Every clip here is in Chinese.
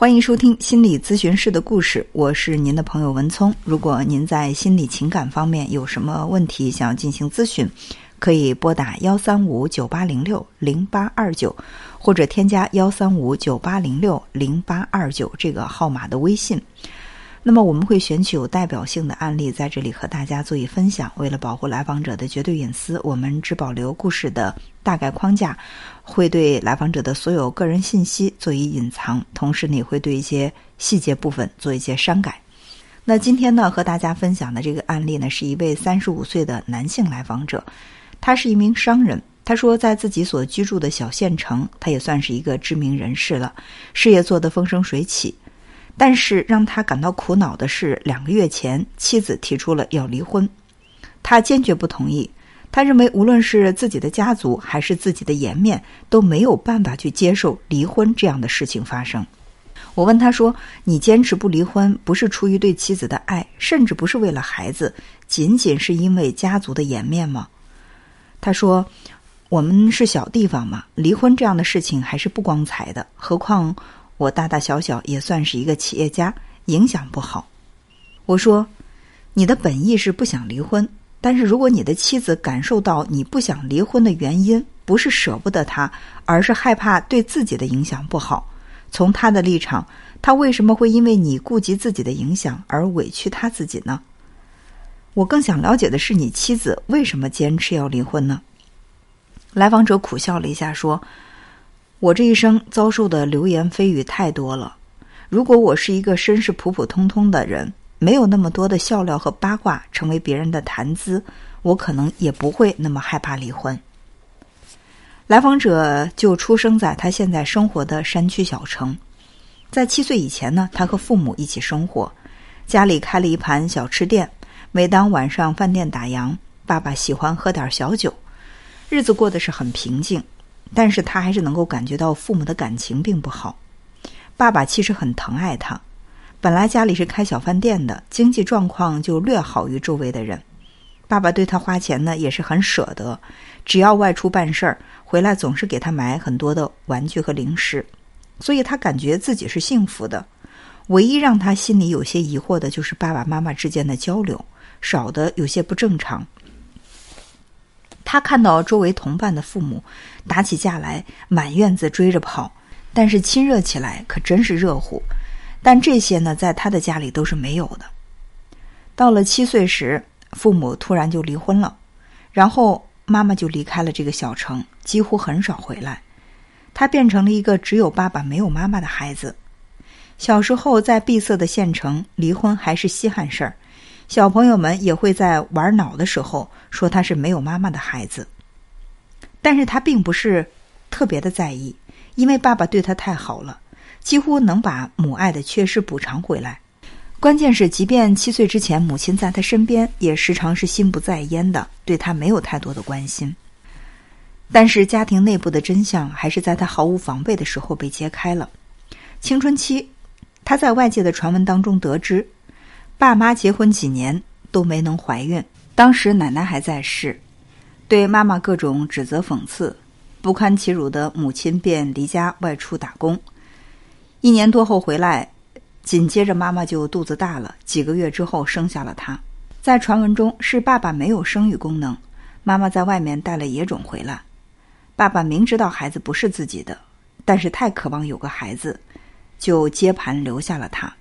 欢迎收听心理咨询师的故事，我是您的朋友文聪。如果您在心理情感方面有什么问题想要进行咨询，可以拨打幺三五九八零六零八二九，或者添加幺三五九八零六零八二九这个号码的微信。那么我们会选取有代表性的案例在这里和大家做以分享。为了保护来访者的绝对隐私，我们只保留故事的大概框架，会对来访者的所有个人信息做以隐藏，同时呢也会对一些细节部分做一些删改。那今天呢和大家分享的这个案例呢，是一位三十五岁的男性来访者，他是一名商人。他说，在自己所居住的小县城，他也算是一个知名人士了，事业做得风生水起。但是让他感到苦恼的是，两个月前妻子提出了要离婚，他坚决不同意。他认为，无论是自己的家族还是自己的颜面，都没有办法去接受离婚这样的事情发生。我问他说：“你坚持不离婚，不是出于对妻子的爱，甚至不是为了孩子，仅仅是因为家族的颜面吗？”他说：“我们是小地方嘛，离婚这样的事情还是不光彩的，何况……”我大大小小也算是一个企业家，影响不好。我说，你的本意是不想离婚，但是如果你的妻子感受到你不想离婚的原因不是舍不得他，而是害怕对自己的影响不好，从他的立场，他为什么会因为你顾及自己的影响而委屈他自己呢？我更想了解的是，你妻子为什么坚持要离婚呢？来访者苦笑了一下，说。我这一生遭受的流言蜚语太多了。如果我是一个身世普普通通的人，没有那么多的笑料和八卦成为别人的谈资，我可能也不会那么害怕离婚。来访者就出生在他现在生活的山区小城，在七岁以前呢，他和父母一起生活，家里开了一盘小吃店。每当晚上饭店打烊，爸爸喜欢喝点小酒，日子过得是很平静。但是他还是能够感觉到父母的感情并不好。爸爸其实很疼爱他，本来家里是开小饭店的，经济状况就略好于周围的人。爸爸对他花钱呢也是很舍得，只要外出办事儿回来，总是给他买很多的玩具和零食，所以他感觉自己是幸福的。唯一让他心里有些疑惑的就是爸爸妈妈之间的交流少的有些不正常。他看到周围同伴的父母打起架来，满院子追着跑，但是亲热起来可真是热乎。但这些呢，在他的家里都是没有的。到了七岁时，父母突然就离婚了，然后妈妈就离开了这个小城，几乎很少回来。他变成了一个只有爸爸没有妈妈的孩子。小时候在闭塞的县城，离婚还是稀罕事儿。小朋友们也会在玩脑的时候说他是没有妈妈的孩子，但是他并不是特别的在意，因为爸爸对他太好了，几乎能把母爱的缺失补偿回来。关键是，即便七岁之前母亲在他身边，也时常是心不在焉的，对他没有太多的关心。但是家庭内部的真相还是在他毫无防备的时候被揭开了。青春期，他在外界的传闻当中得知。爸妈结婚几年都没能怀孕，当时奶奶还在世，对妈妈各种指责讽刺，不堪其辱的母亲便离家外出打工。一年多后回来，紧接着妈妈就肚子大了，几个月之后生下了他。在传闻中是爸爸没有生育功能，妈妈在外面带了野种回来。爸爸明知道孩子不是自己的，但是太渴望有个孩子，就接盘留下了他。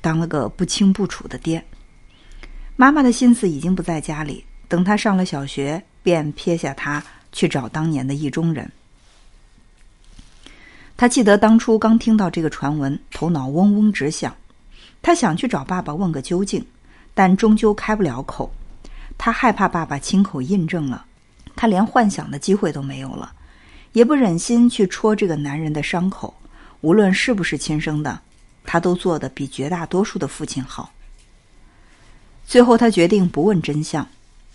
当了个不清不楚的爹，妈妈的心思已经不在家里。等他上了小学，便撇下他去找当年的意中人。他记得当初刚听到这个传闻，头脑嗡嗡直响。他想去找爸爸问个究竟，但终究开不了口。他害怕爸爸亲口印证了，他连幻想的机会都没有了，也不忍心去戳这个男人的伤口，无论是不是亲生的。他都做的比绝大多数的父亲好。最后，他决定不问真相，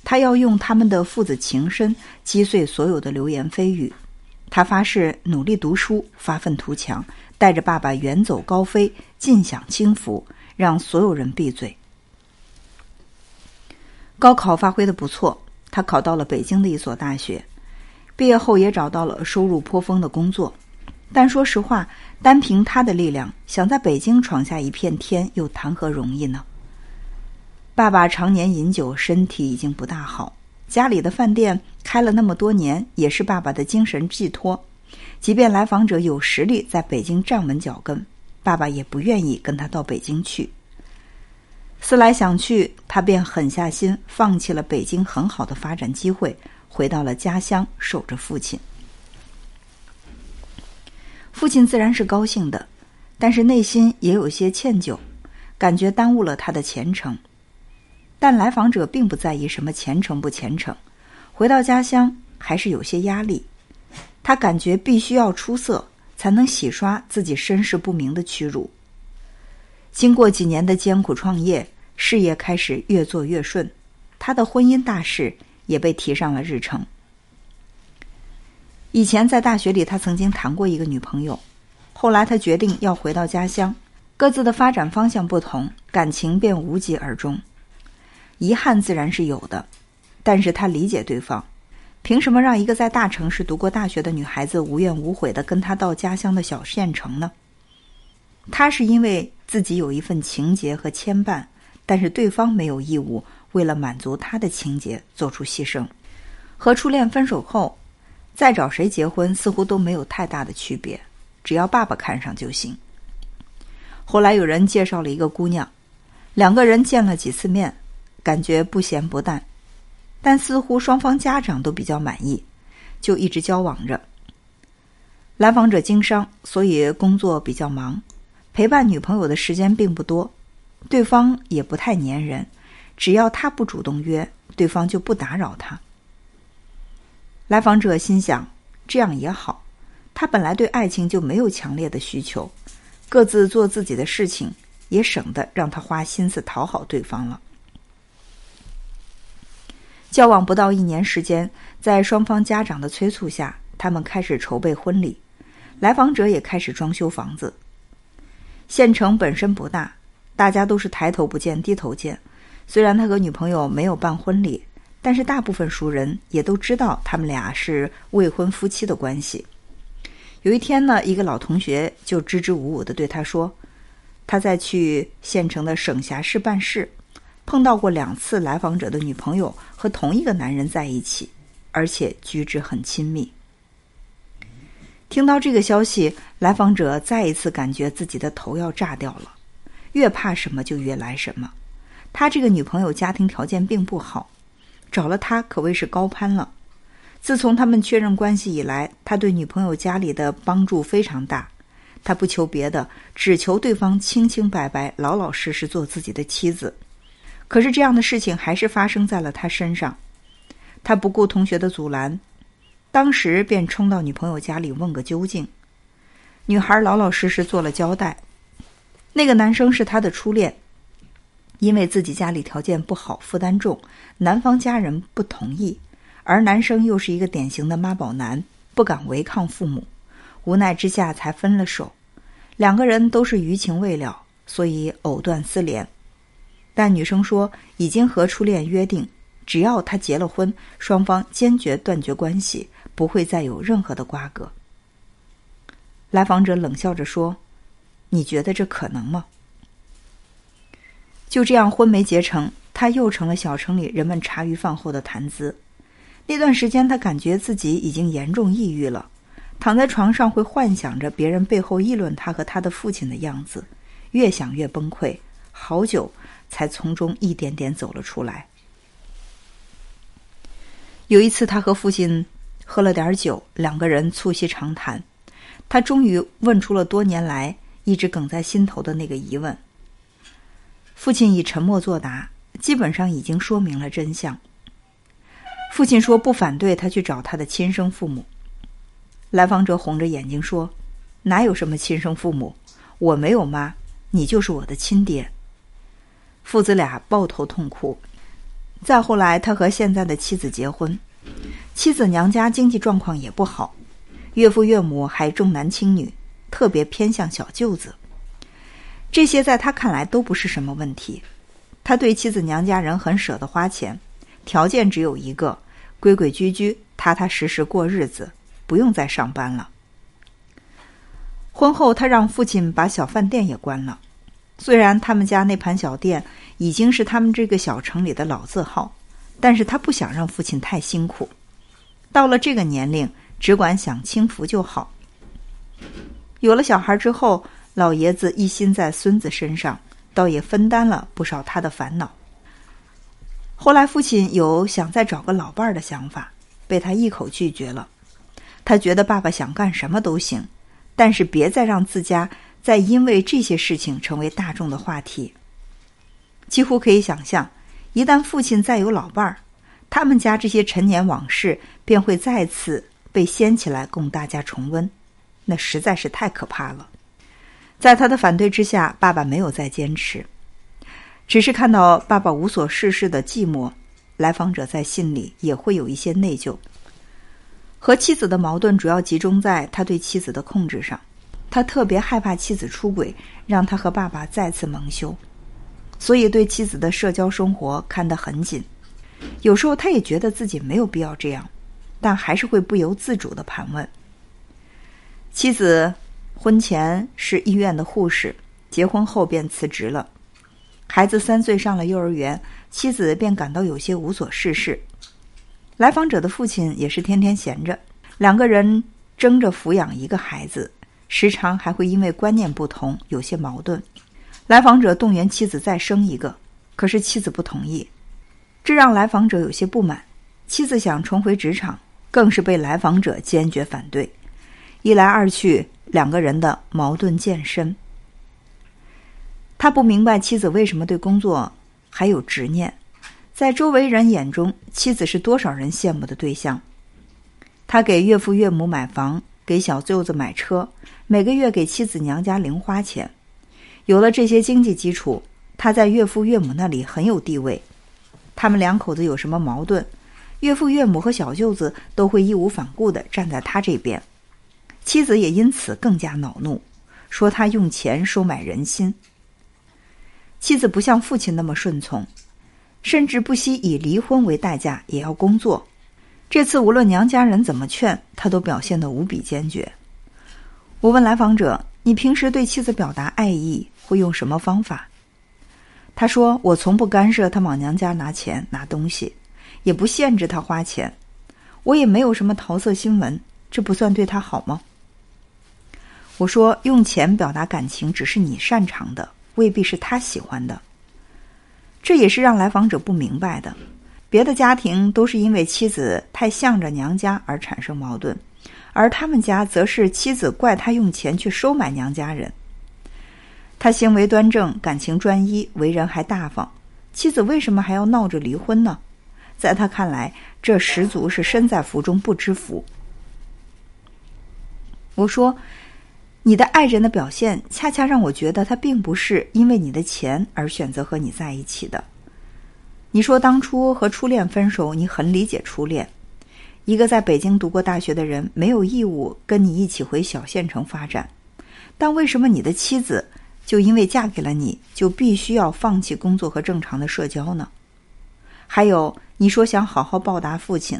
他要用他们的父子情深击碎所有的流言蜚语。他发誓努力读书，发愤图强，带着爸爸远走高飞，尽享清福，让所有人闭嘴。高考发挥的不错，他考到了北京的一所大学，毕业后也找到了收入颇丰的工作。但说实话，单凭他的力量，想在北京闯下一片天，又谈何容易呢？爸爸常年饮酒，身体已经不大好。家里的饭店开了那么多年，也是爸爸的精神寄托。即便来访者有实力在北京站稳脚跟，爸爸也不愿意跟他到北京去。思来想去，他便狠下心，放弃了北京很好的发展机会，回到了家乡守着父亲。父亲自然是高兴的，但是内心也有些歉疚，感觉耽误了他的前程。但来访者并不在意什么虔诚不虔诚，回到家乡还是有些压力。他感觉必须要出色，才能洗刷自己身世不明的屈辱。经过几年的艰苦创业，事业开始越做越顺，他的婚姻大事也被提上了日程。以前在大学里，他曾经谈过一个女朋友，后来他决定要回到家乡，各自的发展方向不同，感情便无疾而终。遗憾自然是有的，但是他理解对方，凭什么让一个在大城市读过大学的女孩子无怨无悔的跟他到家乡的小县城呢？他是因为自己有一份情结和牵绊，但是对方没有义务为了满足他的情结做出牺牲。和初恋分手后，再找谁结婚似乎都没有太大的区别，只要爸爸看上就行。后来有人介绍了一个姑娘，两个人见了几次面。感觉不咸不淡，但似乎双方家长都比较满意，就一直交往着。来访者经商，所以工作比较忙，陪伴女朋友的时间并不多。对方也不太粘人，只要他不主动约，对方就不打扰他。来访者心想，这样也好，他本来对爱情就没有强烈的需求，各自做自己的事情，也省得让他花心思讨好对方了。交往不到一年时间，在双方家长的催促下，他们开始筹备婚礼。来访者也开始装修房子。县城本身不大，大家都是抬头不见低头见。虽然他和女朋友没有办婚礼，但是大部分熟人也都知道他们俩是未婚夫妻的关系。有一天呢，一个老同学就支支吾吾的对他说：“他在去县城的省辖市办事。”碰到过两次来访者的女朋友和同一个男人在一起，而且举止很亲密。听到这个消息，来访者再一次感觉自己的头要炸掉了。越怕什么就越来什么。他这个女朋友家庭条件并不好，找了他可谓是高攀了。自从他们确认关系以来，他对女朋友家里的帮助非常大。他不求别的，只求对方清清白白、老老实实做自己的妻子。可是这样的事情还是发生在了他身上，他不顾同学的阻拦，当时便冲到女朋友家里问个究竟。女孩老老实实做了交代，那个男生是她的初恋，因为自己家里条件不好，负担重，男方家人不同意，而男生又是一个典型的妈宝男，不敢违抗父母，无奈之下才分了手。两个人都是余情未了，所以藕断丝连。但女生说，已经和初恋约定，只要他结了婚，双方坚决断绝关系，不会再有任何的瓜葛。来访者冷笑着说：“你觉得这可能吗？”就这样，婚没结成，他又成了小城里人们茶余饭后的谈资。那段时间，他感觉自己已经严重抑郁了，躺在床上会幻想着别人背后议论他和他的父亲的样子，越想越崩溃，好久。才从中一点点走了出来。有一次，他和父亲喝了点酒，两个人促膝长谈，他终于问出了多年来一直梗在心头的那个疑问。父亲以沉默作答，基本上已经说明了真相。父亲说不反对他去找他的亲生父母。来访者红着眼睛说：“哪有什么亲生父母？我没有妈，你就是我的亲爹。”父子俩抱头痛哭。再后来，他和现在的妻子结婚，妻子娘家经济状况也不好，岳父岳母还重男轻女，特别偏向小舅子。这些在他看来都不是什么问题。他对妻子娘家人很舍得花钱，条件只有一个：规规矩矩、踏踏实实过日子，不用再上班了。婚后，他让父亲把小饭店也关了。虽然他们家那盘小店已经是他们这个小城里的老字号，但是他不想让父亲太辛苦。到了这个年龄，只管享清福就好。有了小孩之后，老爷子一心在孙子身上，倒也分担了不少他的烦恼。后来，父亲有想再找个老伴儿的想法，被他一口拒绝了。他觉得爸爸想干什么都行，但是别再让自家再因为这些事情成为大众的话题。几乎可以想象，一旦父亲再有老伴儿，他们家这些陈年往事便会再次被掀起来供大家重温。那实在是太可怕了。在他的反对之下，爸爸没有再坚持，只是看到爸爸无所事事的寂寞，来访者在心里也会有一些内疚。和妻子的矛盾主要集中在他对妻子的控制上，他特别害怕妻子出轨，让他和爸爸再次蒙羞，所以对妻子的社交生活看得很紧。有时候他也觉得自己没有必要这样，但还是会不由自主的盘问。妻子婚前是医院的护士，结婚后便辞职了。孩子三岁上了幼儿园，妻子便感到有些无所事事。来访者的父亲也是天天闲着，两个人争着抚养一个孩子，时常还会因为观念不同有些矛盾。来访者动员妻子再生一个，可是妻子不同意，这让来访者有些不满。妻子想重回职场，更是被来访者坚决反对。一来二去，两个人的矛盾渐深。他不明白妻子为什么对工作还有执念，在周围人眼中，妻子是多少人羡慕的对象。他给岳父岳母买房，给小舅子买车，每个月给妻子娘家零花钱。有了这些经济基础，他在岳父岳母那里很有地位。他们两口子有什么矛盾，岳父岳母和小舅子都会义无反顾的站在他这边。妻子也因此更加恼怒，说他用钱收买人心。妻子不像父亲那么顺从，甚至不惜以离婚为代价也要工作。这次无论娘家人怎么劝，他都表现得无比坚决。我问来访者：“你平时对妻子表达爱意会用什么方法？”他说：“我从不干涉他往娘家拿钱拿东西，也不限制他花钱，我也没有什么桃色新闻，这不算对他好吗？”我说：“用钱表达感情只是你擅长的，未必是他喜欢的。”这也是让来访者不明白的。别的家庭都是因为妻子太向着娘家而产生矛盾，而他们家则是妻子怪他用钱去收买娘家人。他行为端正，感情专一，为人还大方，妻子为什么还要闹着离婚呢？在他看来，这十足是身在福中不知福。我说。你的爱人的表现，恰恰让我觉得他并不是因为你的钱而选择和你在一起的。你说当初和初恋分手，你很理解初恋。一个在北京读过大学的人，没有义务跟你一起回小县城发展。但为什么你的妻子就因为嫁给了你，就必须要放弃工作和正常的社交呢？还有，你说想好好报答父亲，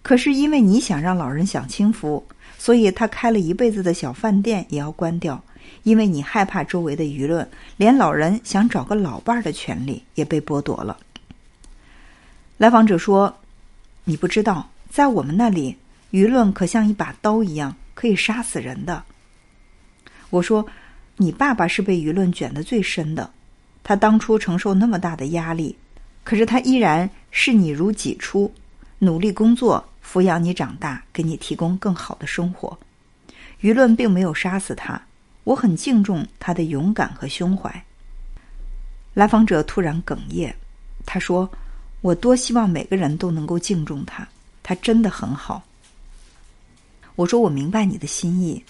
可是因为你想让老人享清福。所以他开了一辈子的小饭店也要关掉，因为你害怕周围的舆论，连老人想找个老伴儿的权利也被剥夺了。来访者说：“你不知道，在我们那里，舆论可像一把刀一样，可以杀死人的。”我说：“你爸爸是被舆论卷得最深的，他当初承受那么大的压力，可是他依然视你如己出，努力工作。”抚养你长大，给你提供更好的生活，舆论并没有杀死他。我很敬重他的勇敢和胸怀。来访者突然哽咽，他说：“我多希望每个人都能够敬重他，他真的很好。”我说：“我明白你的心意，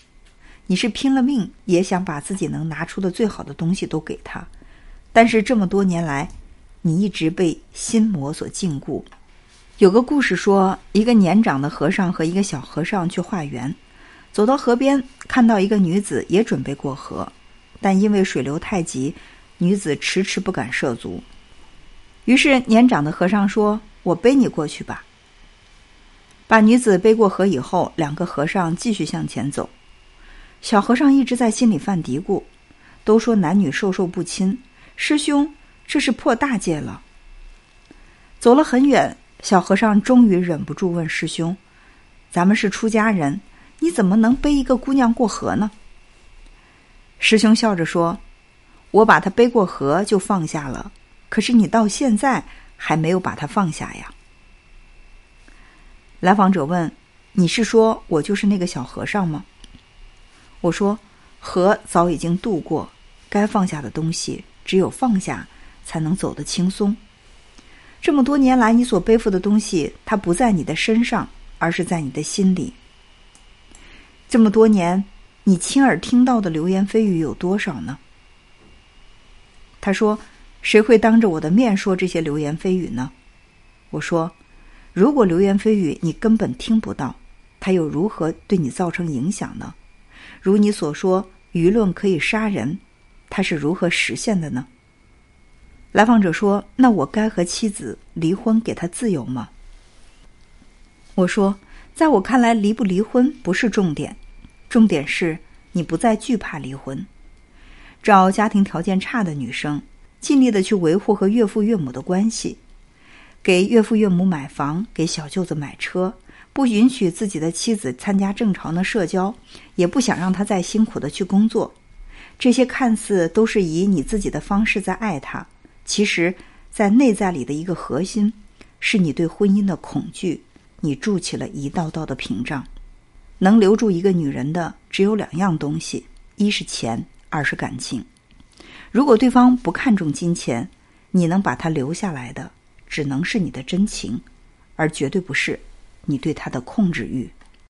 你是拼了命也想把自己能拿出的最好的东西都给他，但是这么多年来，你一直被心魔所禁锢。”有个故事说，一个年长的和尚和一个小和尚去化缘，走到河边，看到一个女子也准备过河，但因为水流太急，女子迟迟不敢涉足。于是年长的和尚说：“我背你过去吧。”把女子背过河以后，两个和尚继续向前走。小和尚一直在心里犯嘀咕：都说男女授受不亲，师兄这是破大戒了。走了很远，小和尚终于忍不住问师兄：“咱们是出家人，你怎么能背一个姑娘过河呢？”师兄笑着说：“我把她背过河就放下了，可是你到现在还没有把它放下呀。”来访者问：“你是说我就是那个小和尚吗？”我说：“河早已经渡过，该放下的东西，只有放下，才能走得轻松。这么多年来，你所背负的东西，它不在你的身上，而是在你的心里。这么多年，你亲耳听到的流言蜚语有多少呢？”他说：“谁会当着我的面说这些流言蜚语呢？”我说：“如果流言蜚语你根本听不到，它又如何对你造成影响呢？”如你所说，舆论可以杀人，它是如何实现的呢？来访者说：“那我该和妻子离婚，给她自由吗？”我说：“在我看来，离不离婚不是重点，重点是你不再惧怕离婚。找家庭条件差的女生，尽力的去维护和岳父岳母的关系，给岳父岳母买房，给小舅子买车。”不允许自己的妻子参加正常的社交，也不想让她再辛苦的去工作。这些看似都是以你自己的方式在爱她，其实，在内在里的一个核心，是你对婚姻的恐惧。你筑起了一道道的屏障。能留住一个女人的只有两样东西：一是钱，二是感情。如果对方不看重金钱，你能把他留下来的，只能是你的真情，而绝对不是。你对他的控制欲。